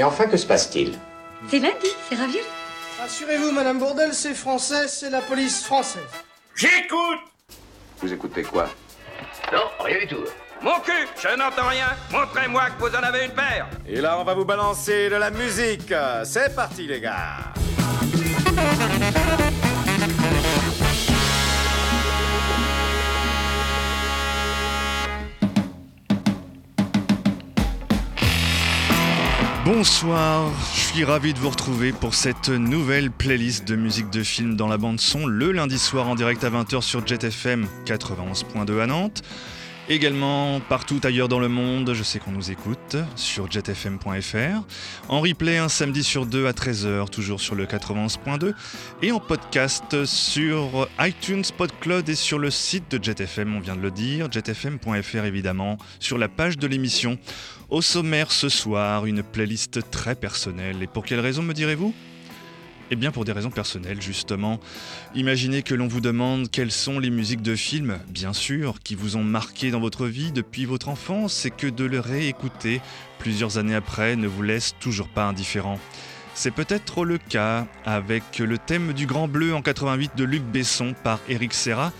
Et enfin, que se passe-t-il? C'est lundi, c'est ravioli. Rassurez-vous, Madame Bourdel, c'est français, c'est la police française. J'écoute Vous écoutez quoi? Non, rien du tout. Mon cul, je n'entends rien. Montrez-moi que vous en avez une paire. Et là, on va vous balancer de la musique. C'est parti, les gars. Bonsoir, je suis ravi de vous retrouver pour cette nouvelle playlist de musique de film dans la bande son le lundi soir en direct à 20h sur JetFM 91.2 à Nantes. Également partout ailleurs dans le monde, je sais qu'on nous écoute sur jetfm.fr. En replay un samedi sur deux à 13h, toujours sur le 91.2. Et en podcast sur iTunes, PodCloud et sur le site de JetFM, on vient de le dire, jetfm.fr évidemment, sur la page de l'émission. Au sommaire ce soir, une playlist très personnelle. Et pour quelle raison me direz-vous? Eh bien pour des raisons personnelles justement. Imaginez que l'on vous demande quelles sont les musiques de films, bien sûr, qui vous ont marqué dans votre vie depuis votre enfance et que de le réécouter plusieurs années après ne vous laisse toujours pas indifférent. C'est peut-être le cas avec le thème du Grand Bleu en 88 de Luc Besson par Eric Serra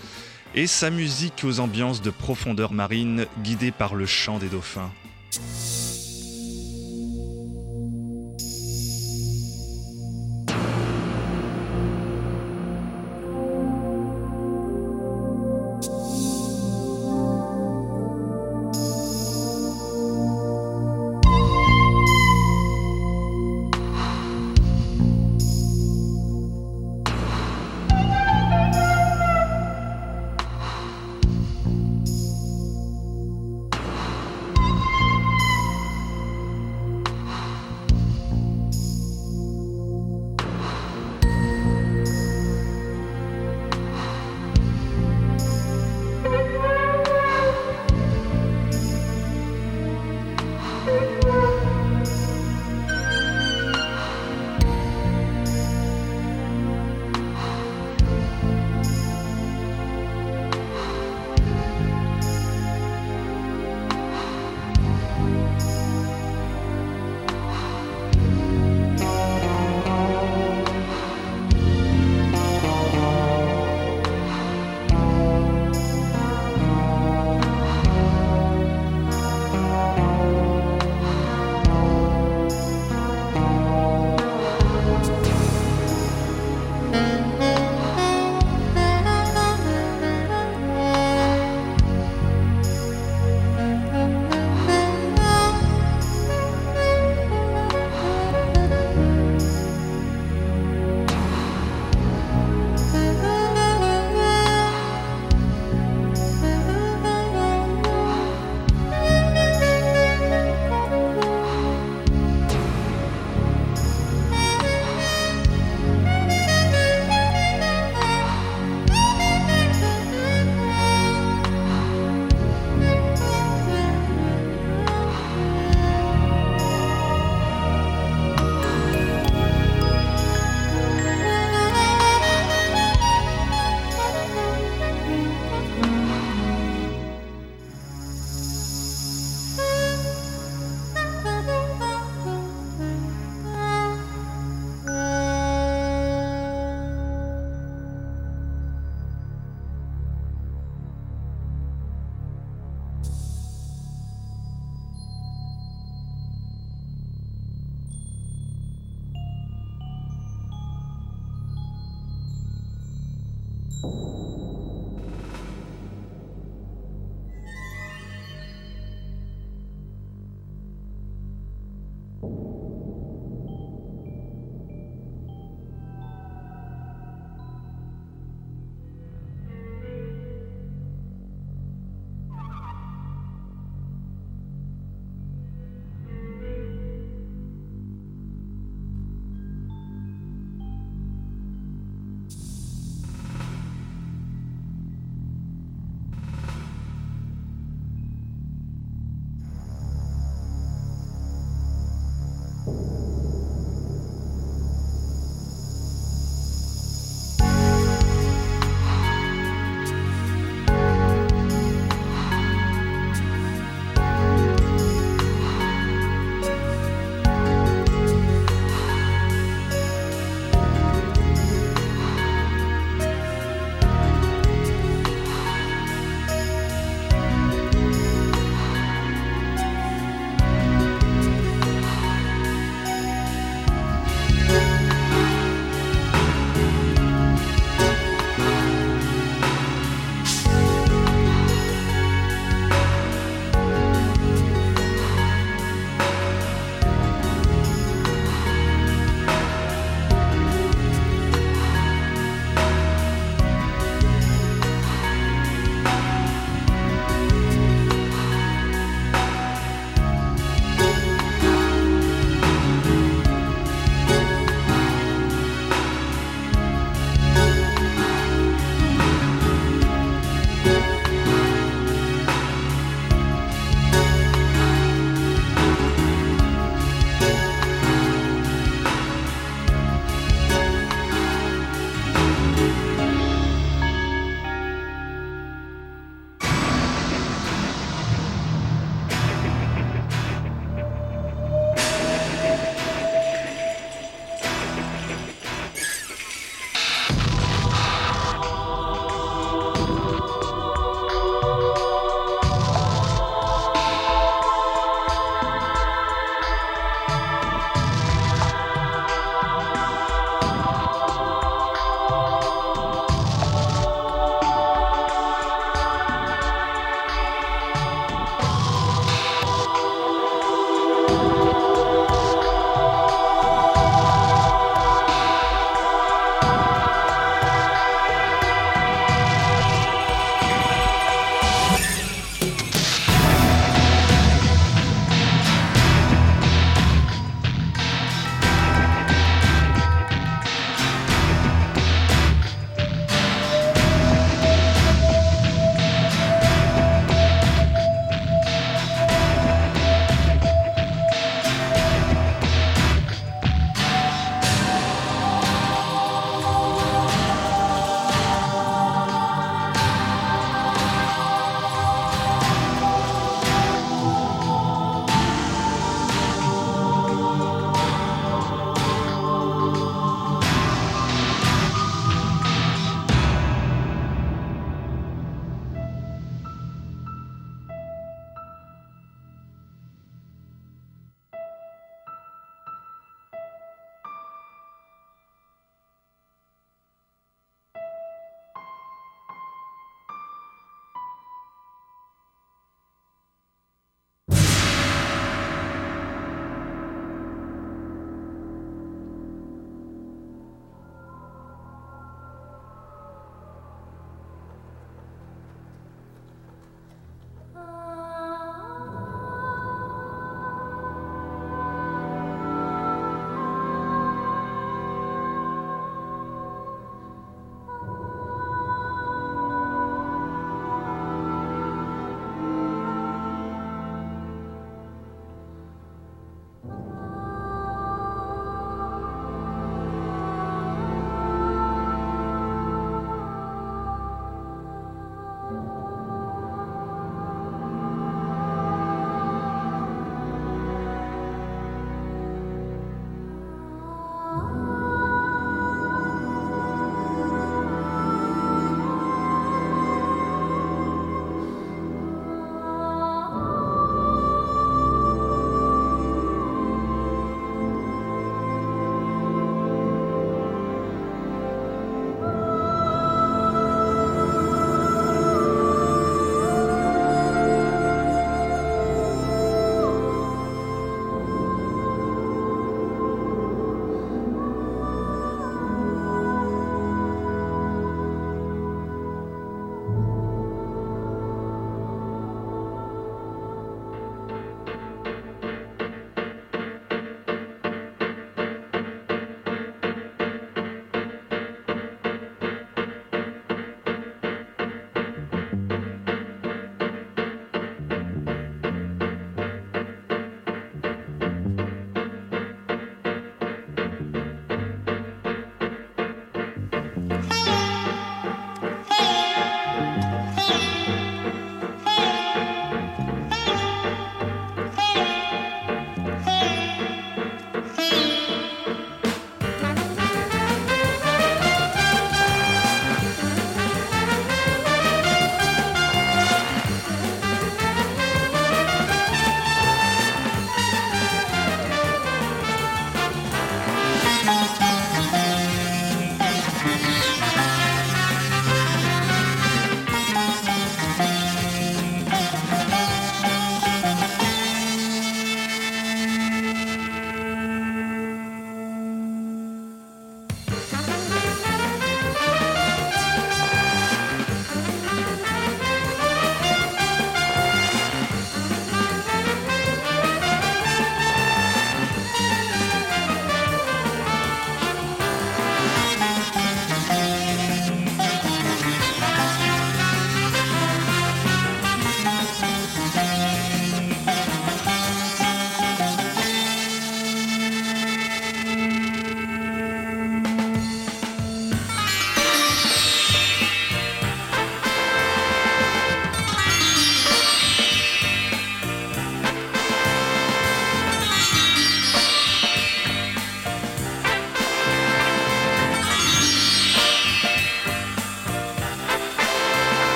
et sa musique aux ambiances de profondeur marine guidée par le chant des dauphins. you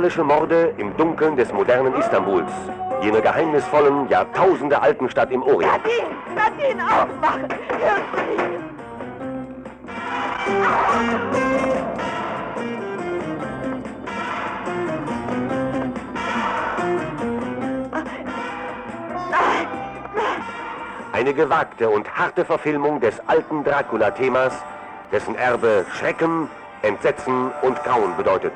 Bestialische Morde im Dunkeln des modernen Istanbuls. Jener geheimnisvollen, Jahrtausende alten Stadt im Orient. Nadine! Nadine, aufwachen! Eine gewagte und harte Verfilmung des alten Dracula-Themas, dessen Erbe Schrecken, Entsetzen und Grauen bedeutet.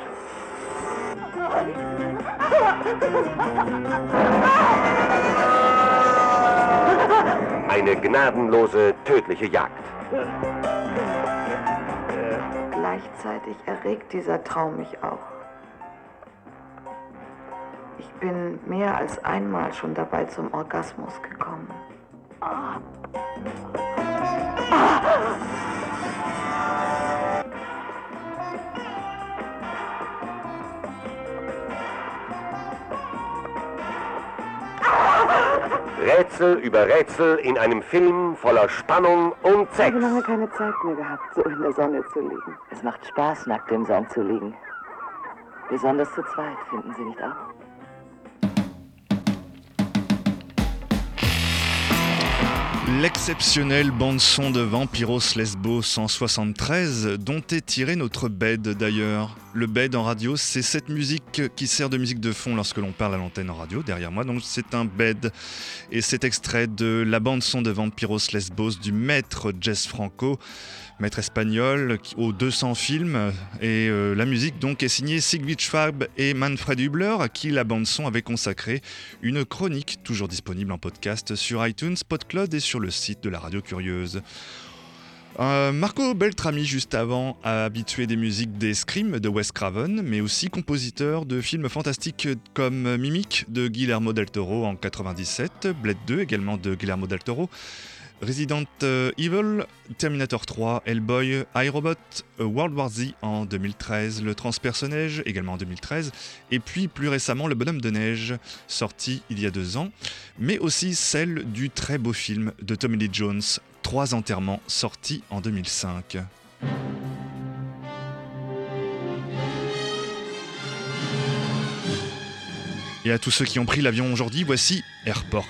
Eine gnadenlose, tödliche Jagd. Gleichzeitig erregt dieser Traum mich auch. Ich bin mehr als einmal schon dabei zum Orgasmus gekommen. Rätsel über Rätsel in einem Film voller Spannung und Ich Sex. habe lange keine Zeit mehr gehabt, so in der Sonne zu liegen. Es macht Spaß, nackt im Sand zu liegen. Besonders zu zweit, finden Sie nicht auch? L'exceptionnelle bande-son de Vampiros Lesbos 173, dont est tiré notre bed d'ailleurs. Le bed en radio, c'est cette musique qui sert de musique de fond lorsque l'on parle à l'antenne en radio, derrière moi, donc c'est un bed. Et c'est extrait de la bande-son de Vampiros Lesbos du maître Jess Franco, maître espagnol aux 200 films. Et euh, la musique donc est signée Sigrid Schwab et Manfred Hubler, à qui la bande-son avait consacré une chronique toujours disponible en podcast sur iTunes, PodCloud et sur le site de la Radio Curieuse. Euh, Marco Beltrami, juste avant, a habitué des musiques des Scream de Wes Craven, mais aussi compositeur de films fantastiques comme Mimic de Guillermo del Toro en 97, Blade 2 également de Guillermo del Toro, Resident euh, Evil, Terminator 3, Hellboy, iRobot, euh, World War Z en 2013, Le Transpersonnage également en 2013, et puis plus récemment Le Bonhomme de Neige, sorti il y a deux ans, mais aussi celle du très beau film de Tommy Lee Jones, Trois enterrements, sorti en 2005. Et à tous ceux qui ont pris l'avion aujourd'hui, voici Airport.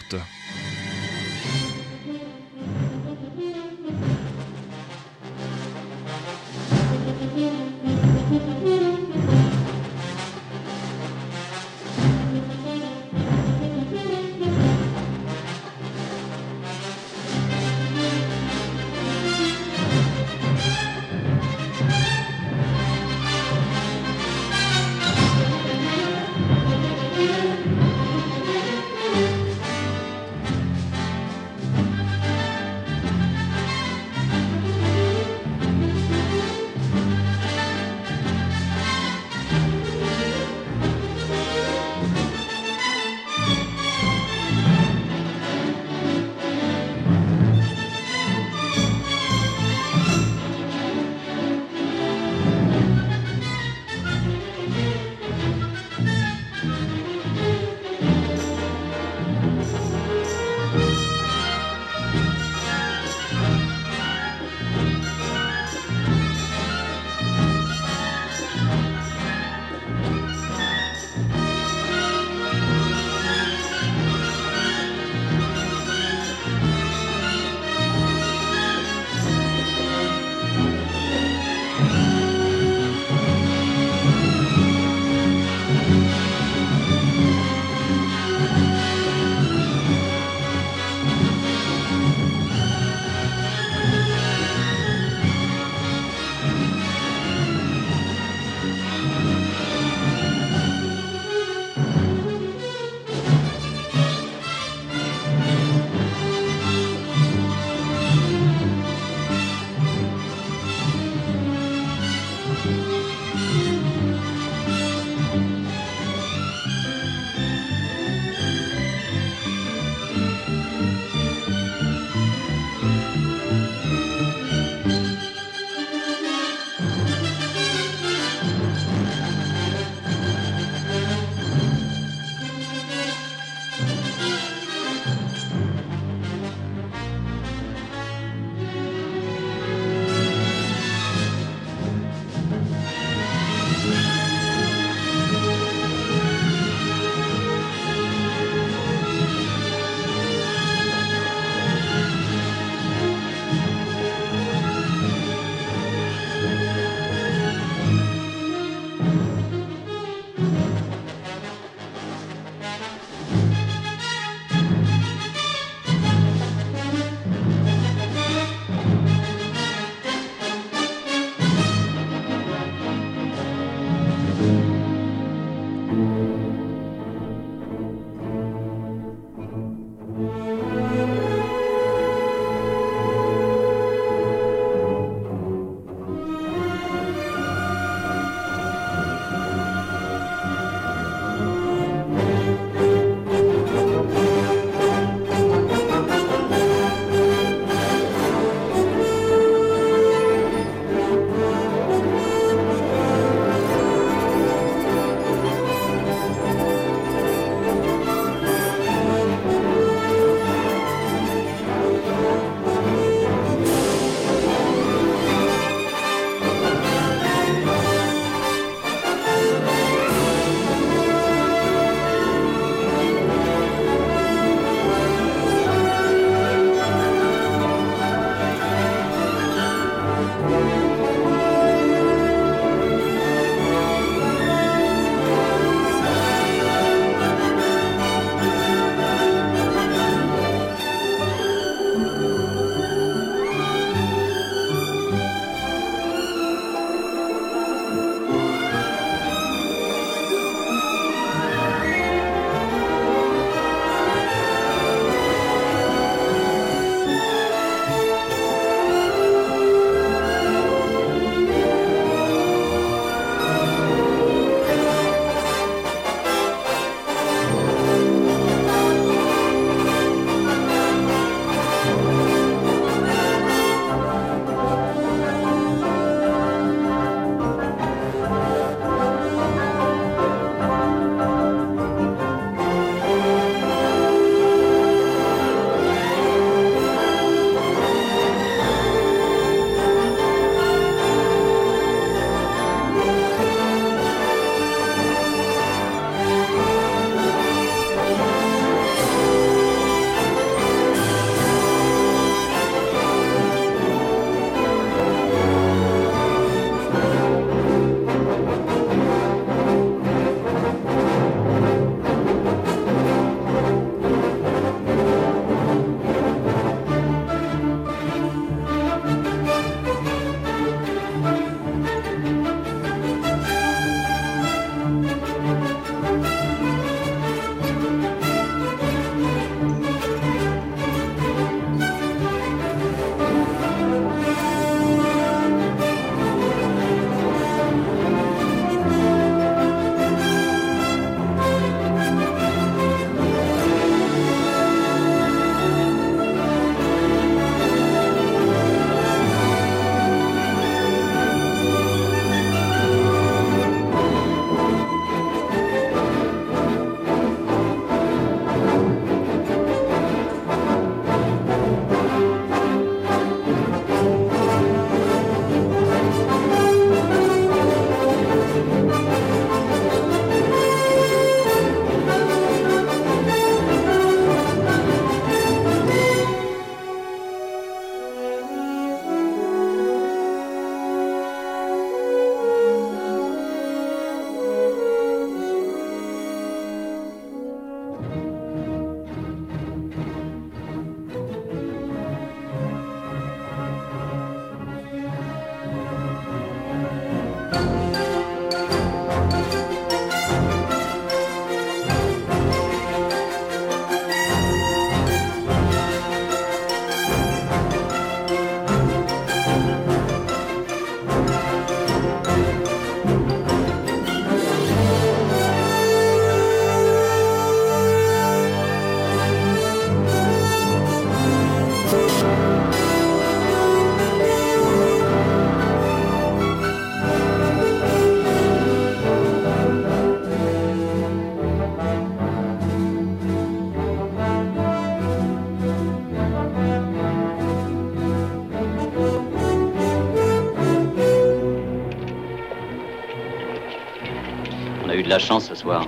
Chance ce soir.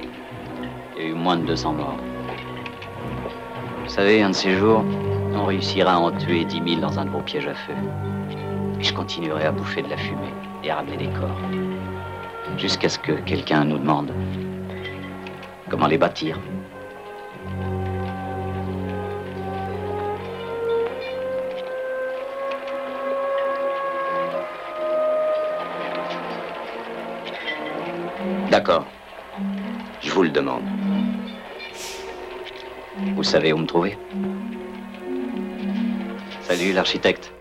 Il y a eu moins de 200 morts. Vous savez, un de ces jours, on réussira à en tuer 10 000 dans un de vos pièges à feu. Et je continuerai à bouffer de la fumée et à ramener des corps. Jusqu'à ce que quelqu'un nous demande comment les bâtir. D'accord. Vous le demande. Vous savez où me trouver? Salut l'architecte.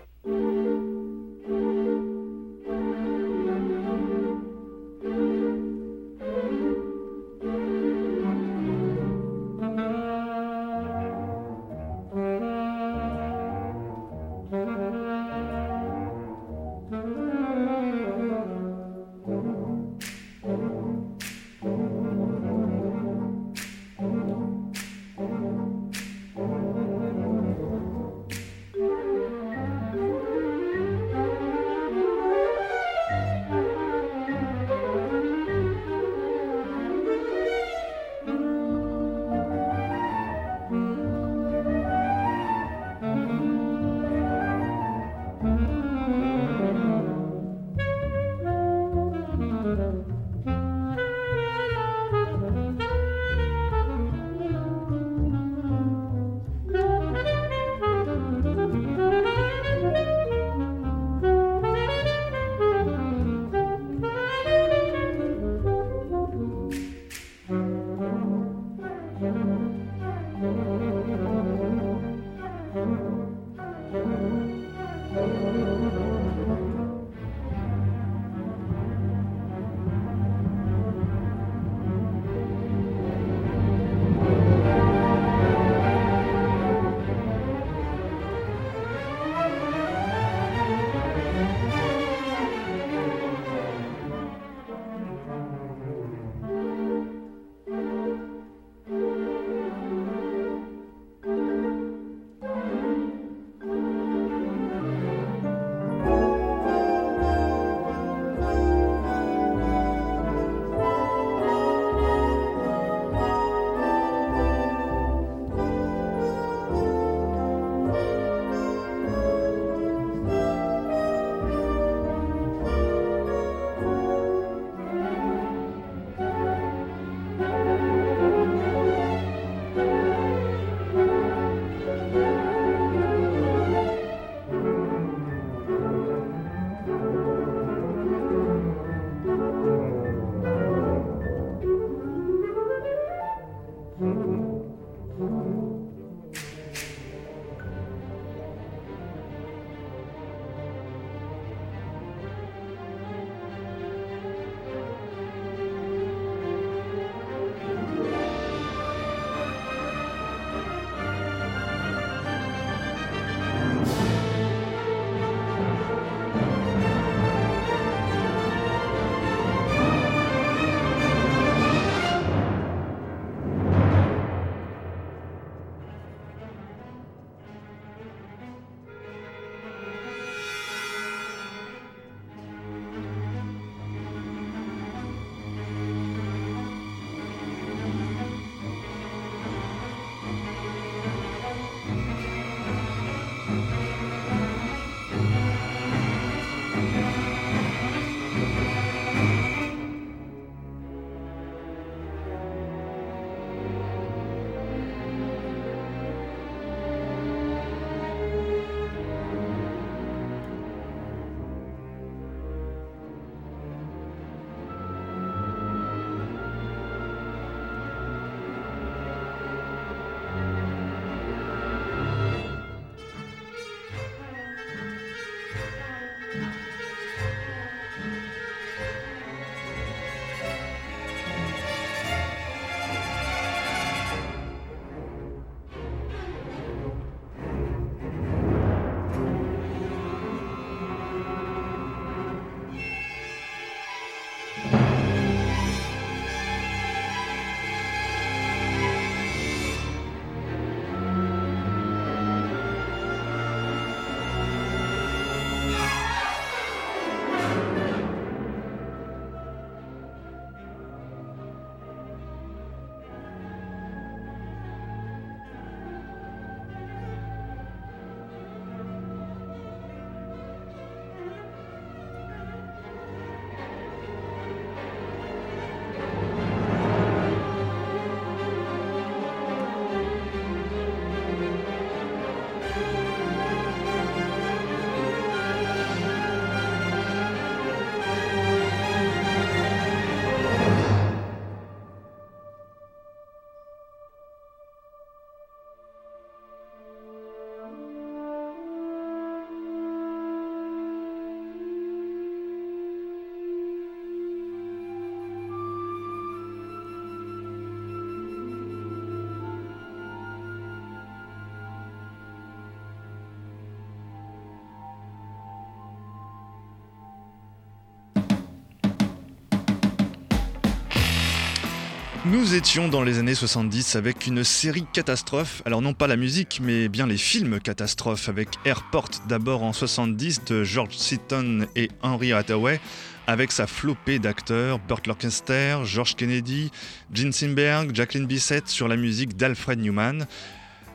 Nous étions dans les années 70 avec une série catastrophe, alors non pas la musique, mais bien les films catastrophes, avec Airport d'abord en 70 de George Seaton et Henry Hathaway, avec sa flopée d'acteurs, Burt Lancaster, George Kennedy, Gene Simberg, Jacqueline Bissett sur la musique d'Alfred Newman.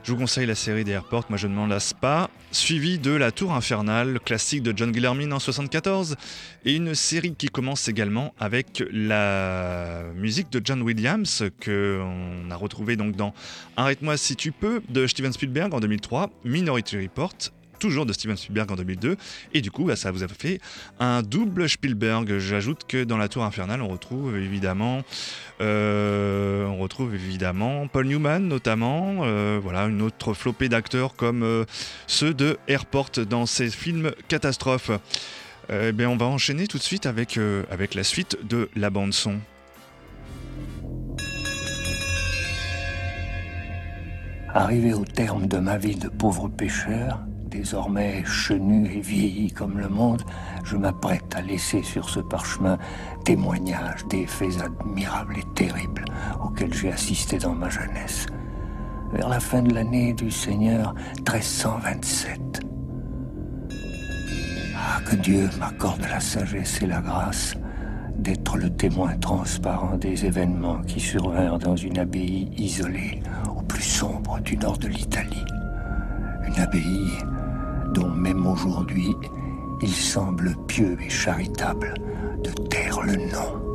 Je vous conseille la série des Airports, moi je ne m'en lasse pas, suivi de La Tour Infernale, classique de John Guillermin en 74, et une série qui commence également avec la musique de John Williams que on a retrouvé donc dans Arrête-moi si tu peux de Steven Spielberg en 2003, Minority Report toujours de Steven Spielberg en 2002. Et du coup, bah, ça vous a fait un double Spielberg. J'ajoute que dans La Tour Infernale, on retrouve évidemment, euh, on retrouve évidemment Paul Newman notamment. Euh, voilà, une autre flopée d'acteurs comme euh, ceux de Airport dans ces films catastrophes. Eh bien, on va enchaîner tout de suite avec, avec la suite de la bande son. Arrivé au terme de ma vie de pauvre pêcheur, désormais chenu et vieilli comme le monde, je m'apprête à laisser sur ce parchemin témoignage des faits admirables et terribles auxquels j'ai assisté dans ma jeunesse. Vers la fin de l'année du Seigneur 1327. Ah, que Dieu m'accorde la sagesse et la grâce d'être le témoin transparent des événements qui survinrent dans une abbaye isolée au plus sombre du nord de l'Italie. Une abbaye dont même aujourd'hui il semble pieux et charitable de taire le nom.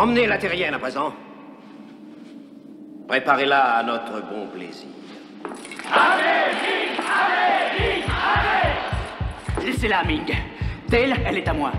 Emmenez la terrienne à présent. Préparez-la à notre bon plaisir. Allez, Ming Allez, Ming Allez Laissez-la, Ming. Telle, elle est à moi.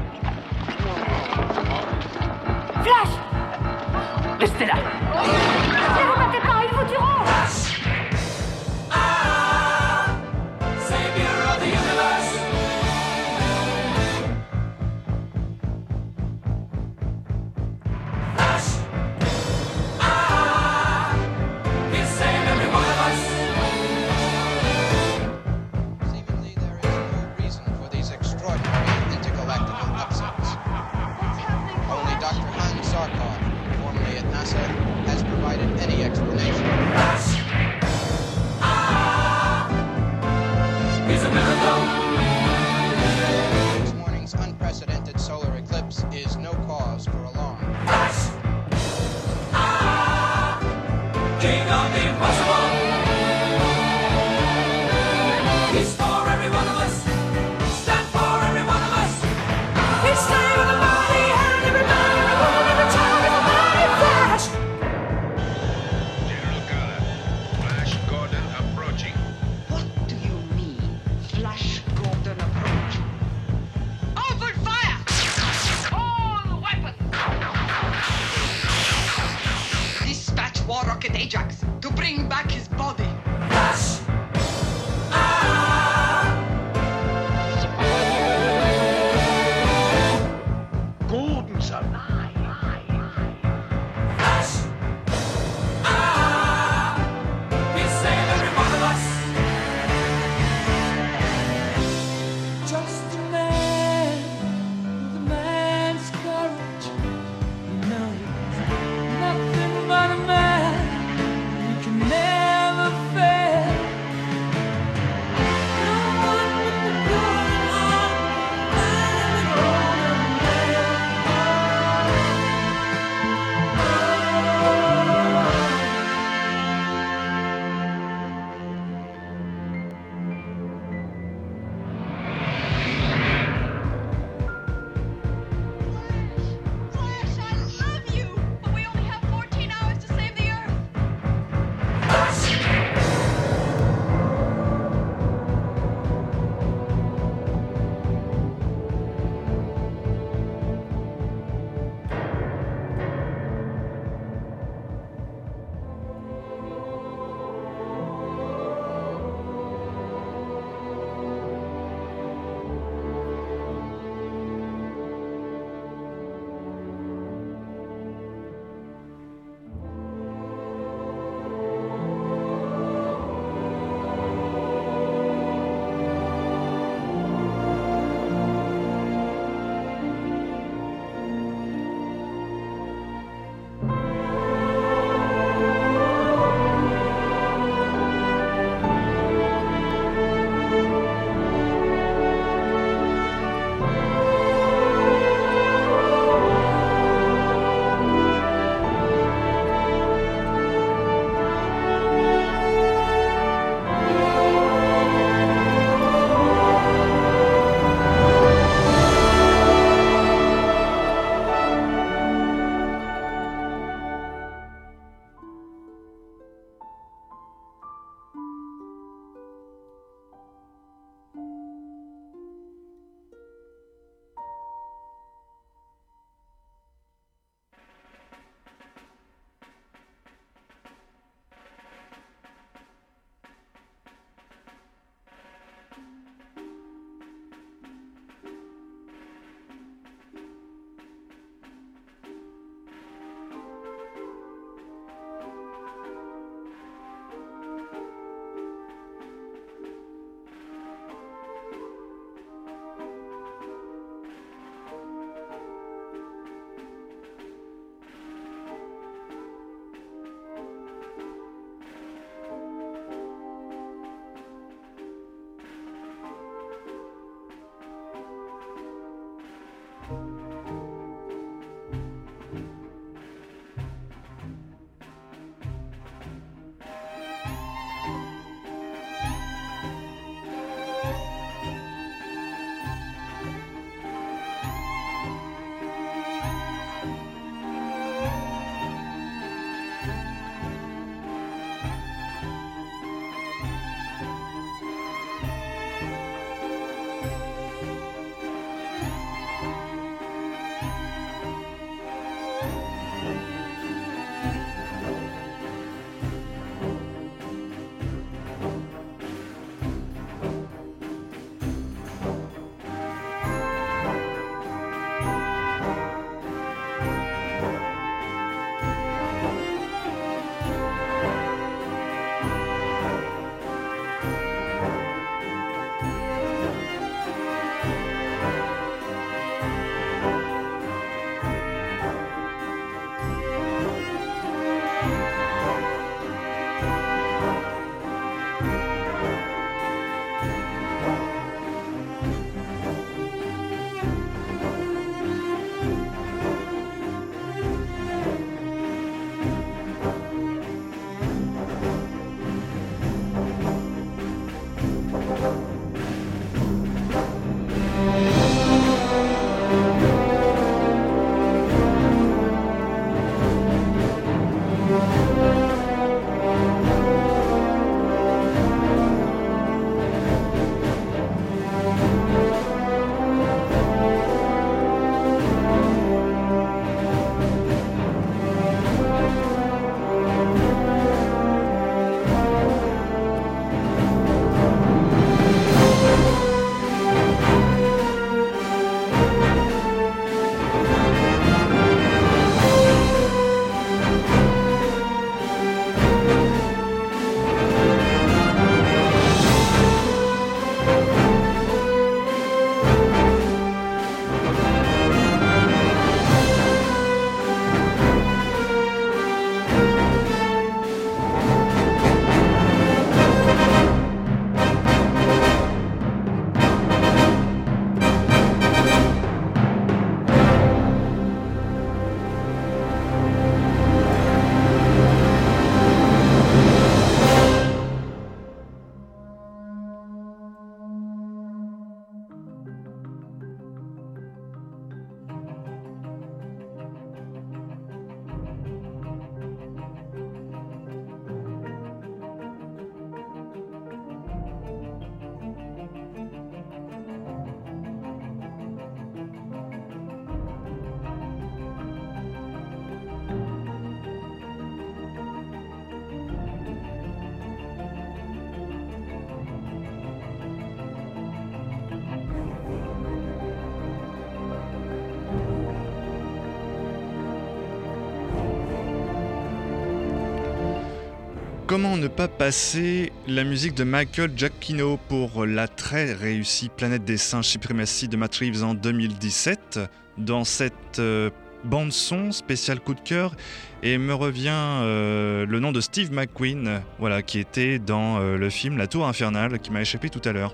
Comment ne pas passer la musique de Michael Giacchino pour la très réussie Planète des singes Supremacy de Matt Reeves en 2017 dans cette euh, bande son spécial coup de cœur et me revient euh, le nom de Steve McQueen voilà qui était dans euh, le film La Tour infernale qui m'a échappé tout à l'heure.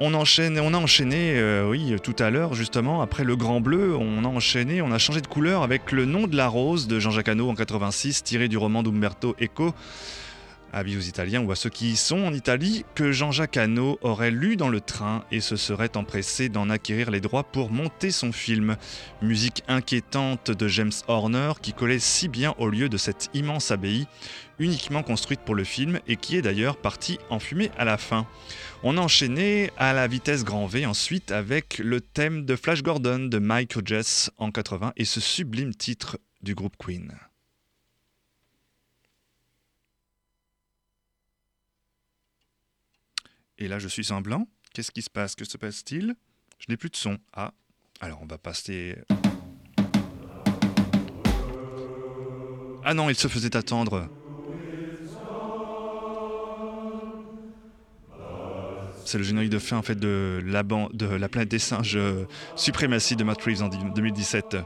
On, on a enchaîné, euh, oui, tout à l'heure, justement, après le Grand Bleu, on a enchaîné, on a changé de couleur avec le nom de la rose de Jean-Jacques Hano en 86, tiré du roman d'Umberto Eco, avis aux Italiens ou à ceux qui y sont en Italie, que Jean-Jacques Hano aurait lu dans le train et se serait empressé d'en acquérir les droits pour monter son film. Musique inquiétante de James Horner qui collait si bien au lieu de cette immense abbaye, uniquement construite pour le film et qui est d'ailleurs partie en fumée à la fin. On a enchaîné à la vitesse grand V ensuite avec le thème de Flash Gordon de Mike Hodges en 80 et ce sublime titre du groupe Queen. Et là, je suis en blanc. Qu'est-ce qui se passe? Que se passe-t-il? Je n'ai plus de son. Ah, alors on va passer. Ah non, il se faisait attendre. C'est le générique de fin en fait de la, bande, de la planète des singes euh, Suprématie de Matt Reeves en 2017.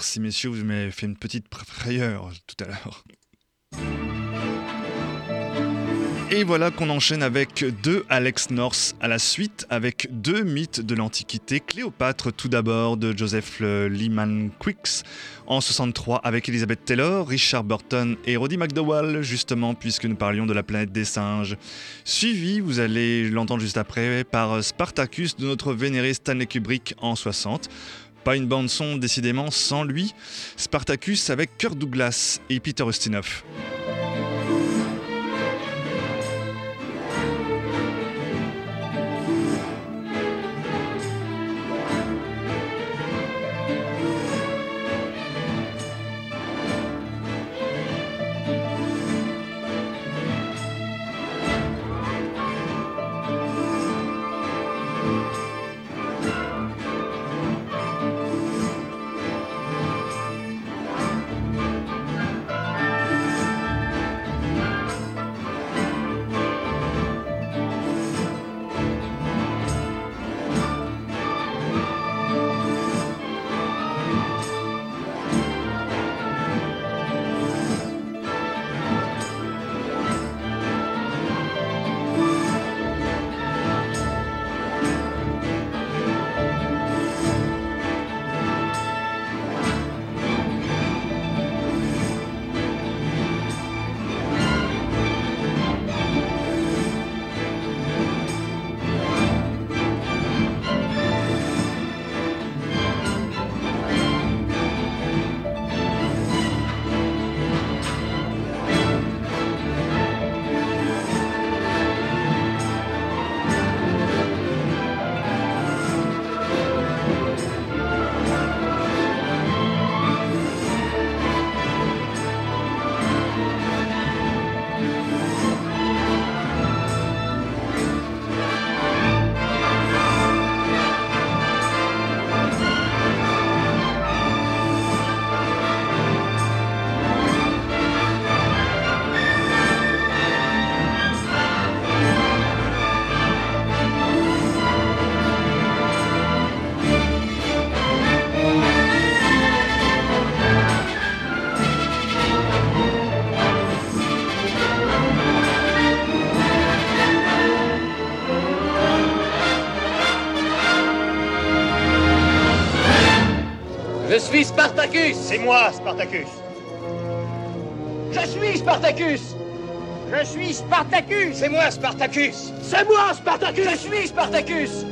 Merci messieurs, vous m'avez fait une petite frayeur tout à l'heure. Et voilà qu'on enchaîne avec deux Alex North à la suite, avec deux mythes de l'Antiquité. Cléopâtre tout d'abord de Joseph Lyman Quicks en 63 avec Elizabeth Taylor, Richard Burton et Roddy McDowell justement puisque nous parlions de la planète des singes. Suivi, vous allez l'entendre juste après, par Spartacus de notre vénéré Stanley Kubrick en 60. Pas une bande son décidément sans lui. Spartacus avec Kirk Douglas et Peter Ustinov. Spartacus C'est moi, Spartacus. Je suis Spartacus. Je suis Spartacus. C'est moi, Spartacus. C'est moi, Spartacus. Je suis Spartacus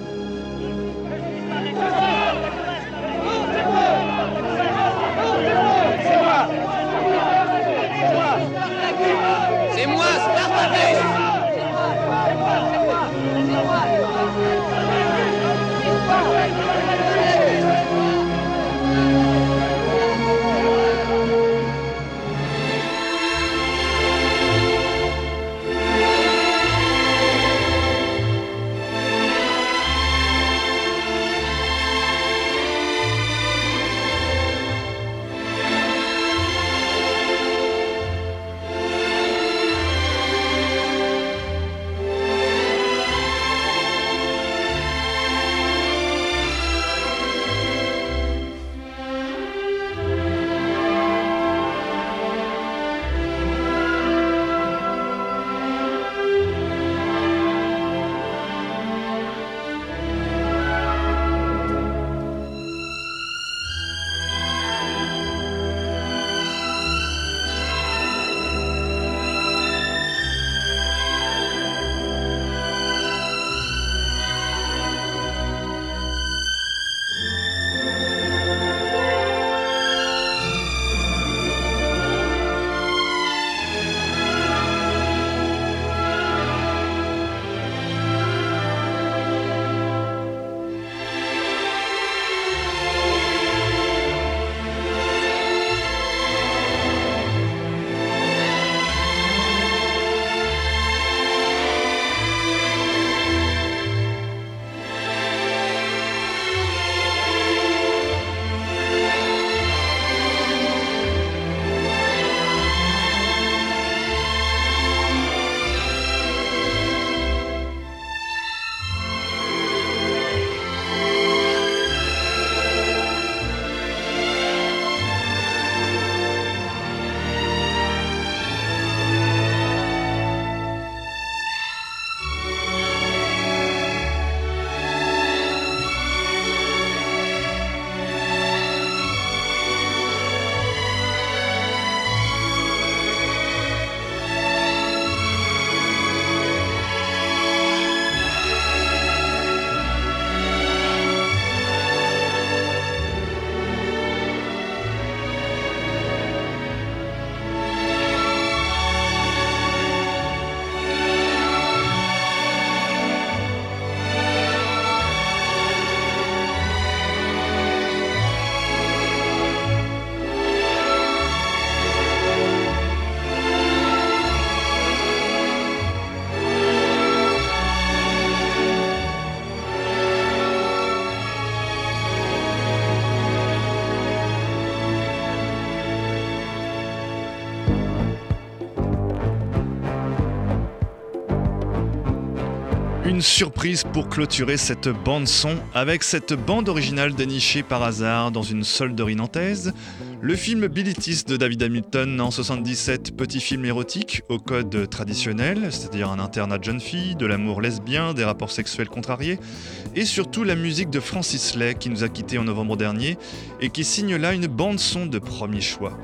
Une surprise pour clôturer cette bande son avec cette bande originale dénichée par hasard dans une solderie nantaise. Le film Bilitis de David Hamilton en 77, petit film érotique au code traditionnel, c'est-à-dire un internat de jeunes filles, de l'amour lesbien, des rapports sexuels contrariés, et surtout la musique de Francis Lay qui nous a quittés en novembre dernier et qui signe là une bande son de premier choix.